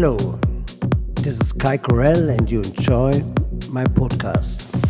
Hello, this is Kai Corell, and you enjoy my podcast.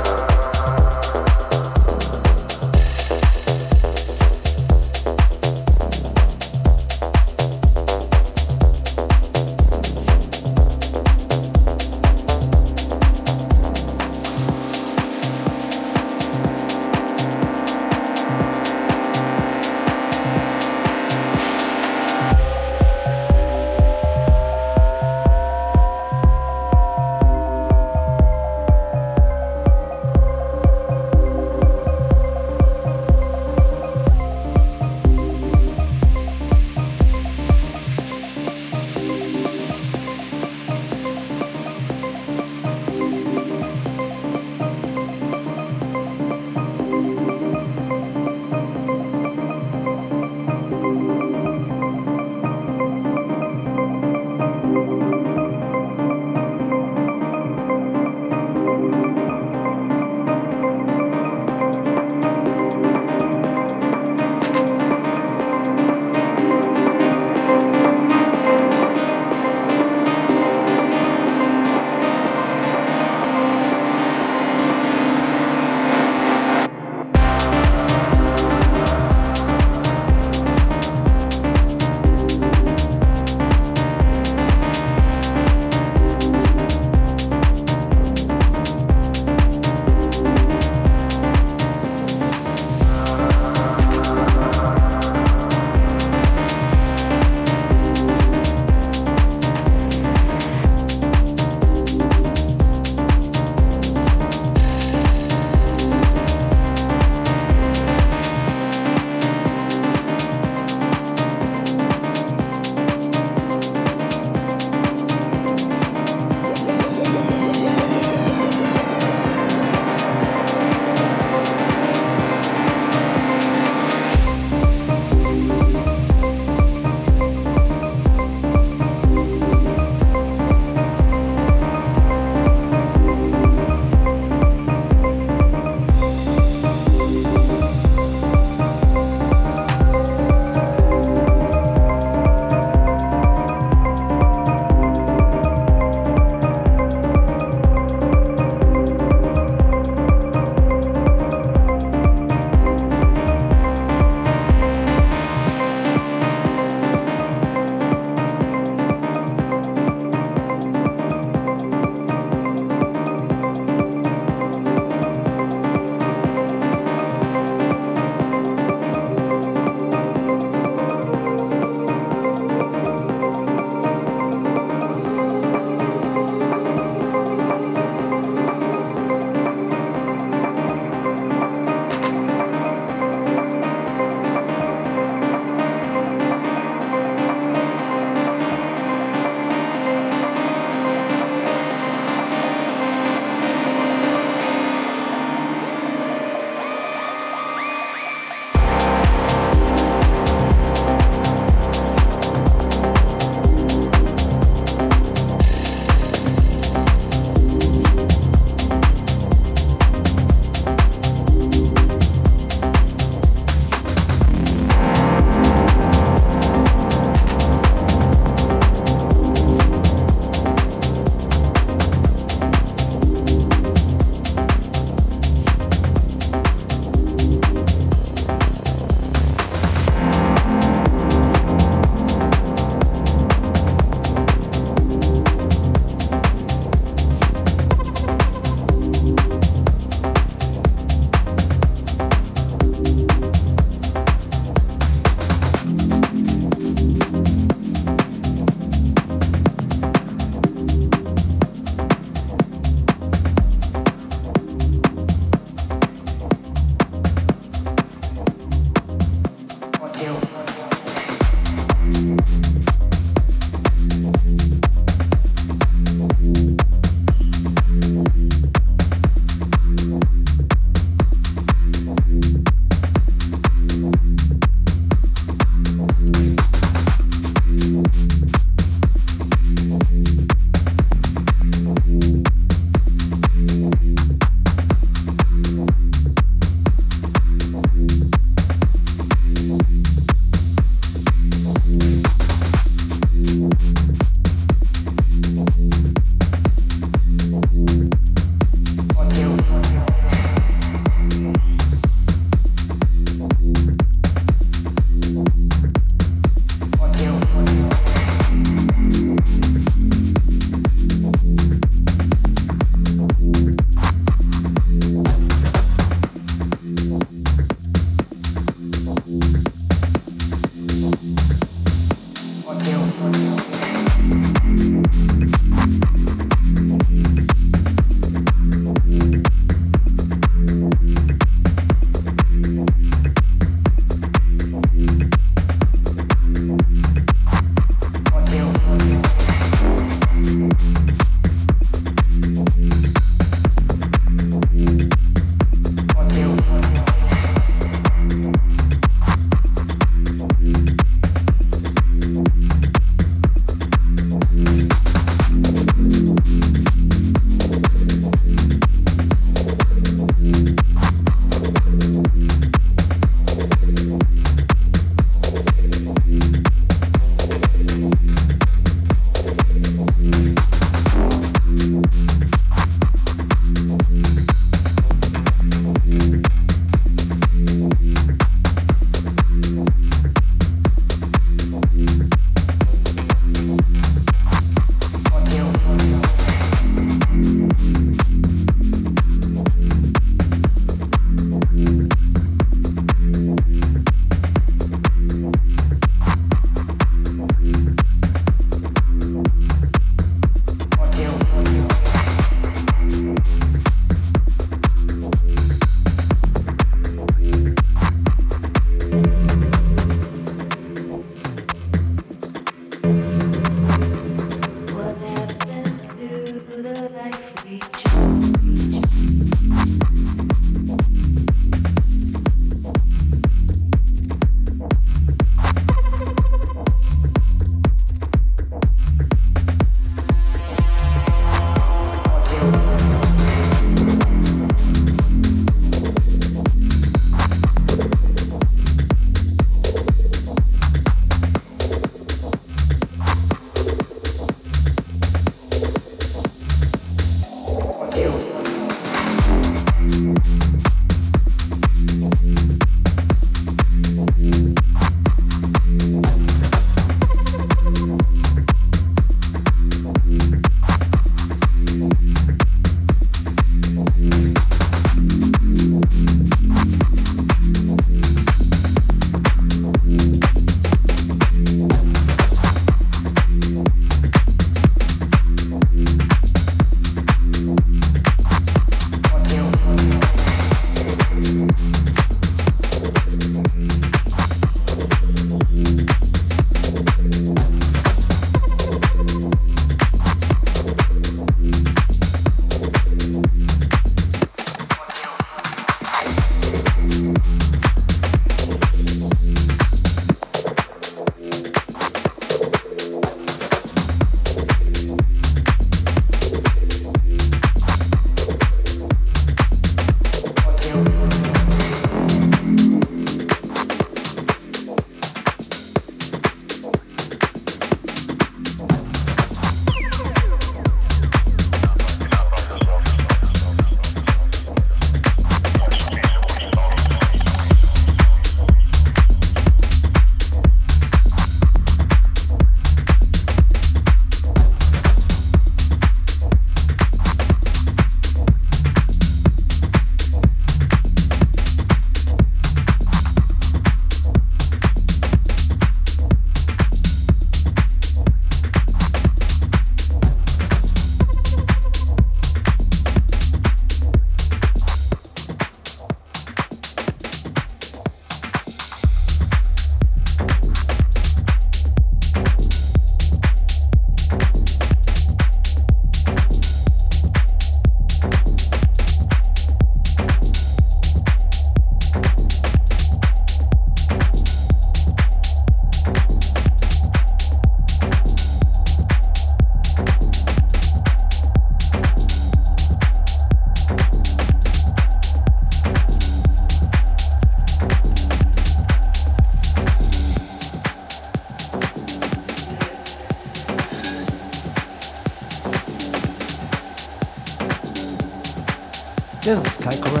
Sky Corral.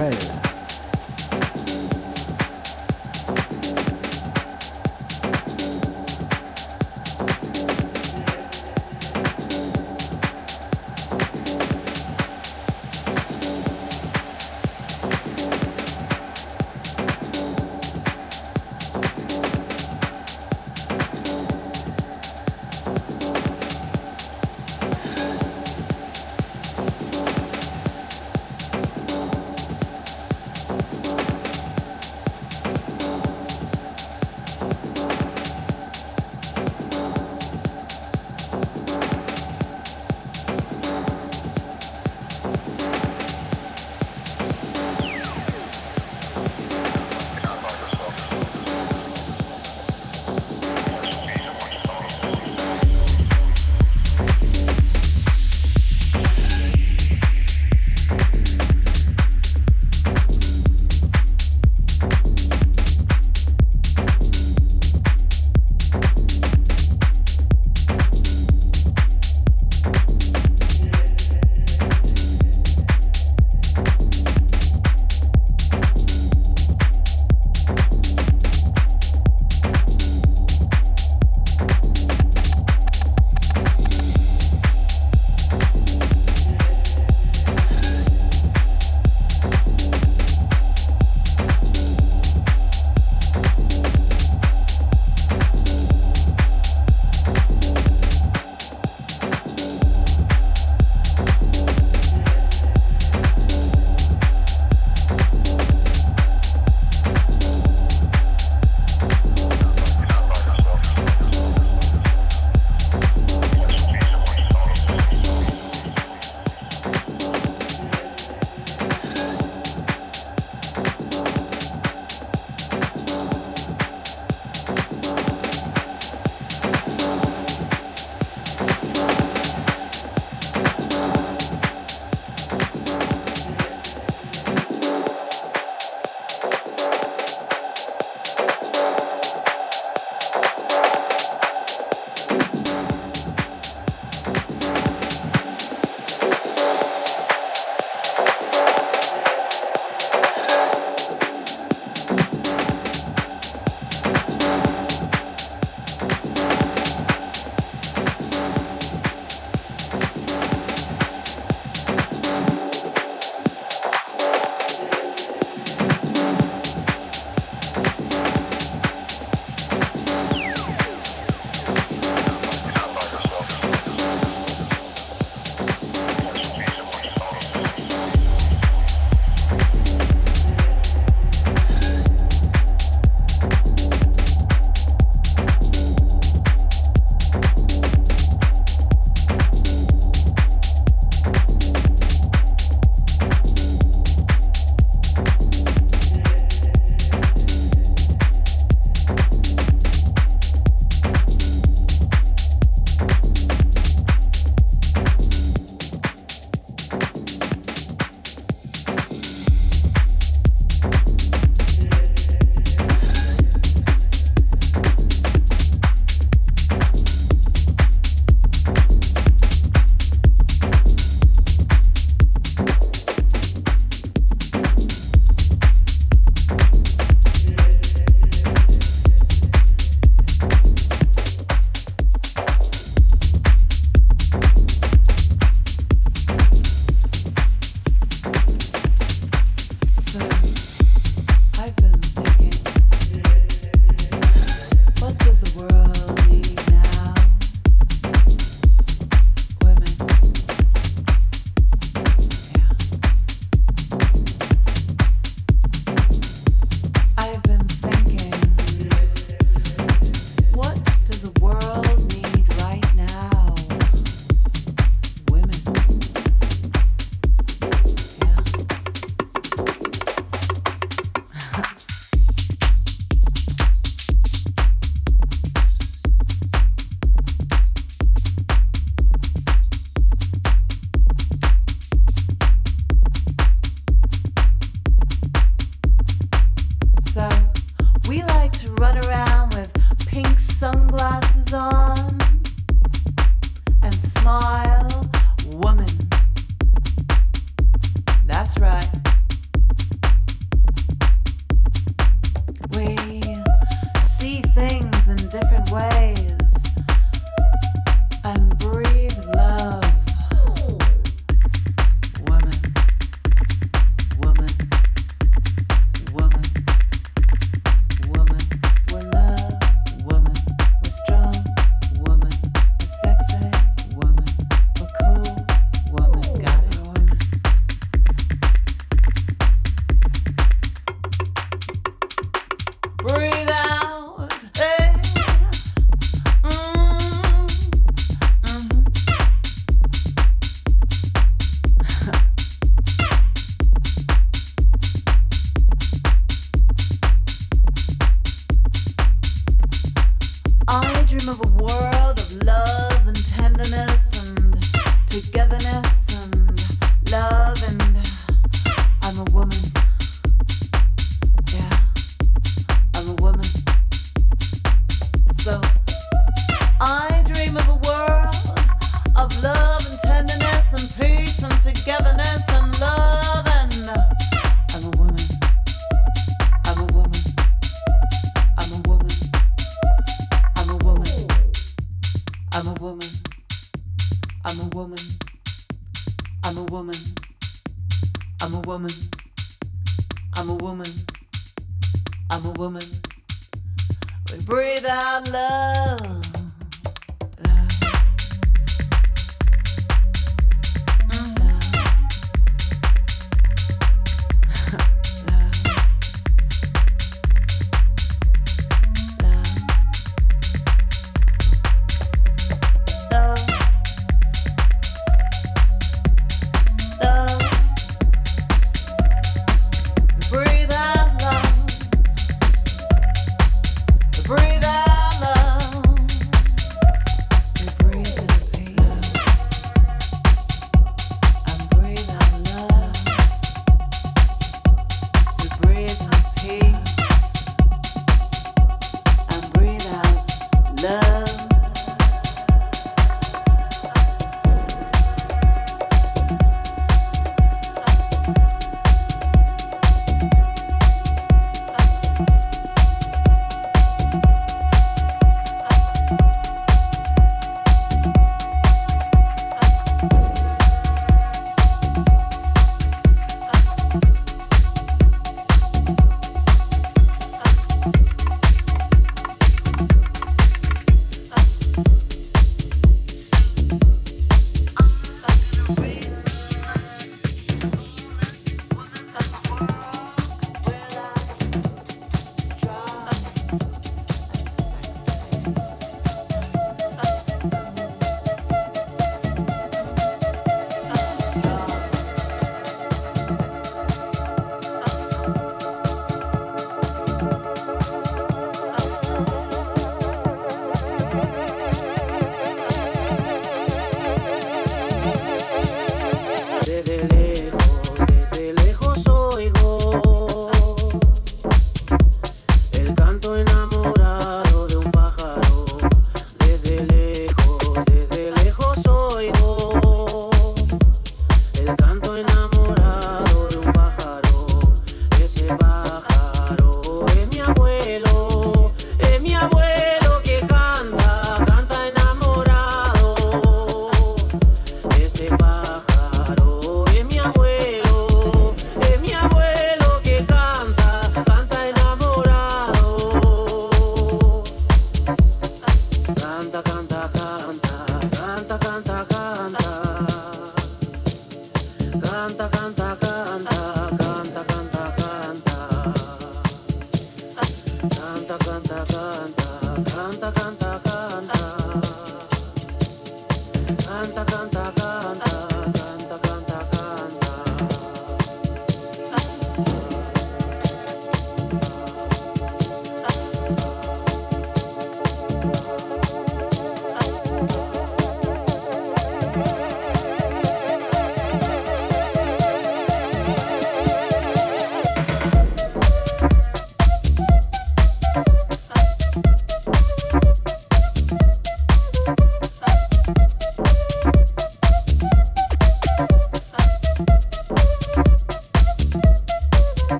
canta, canta, canta.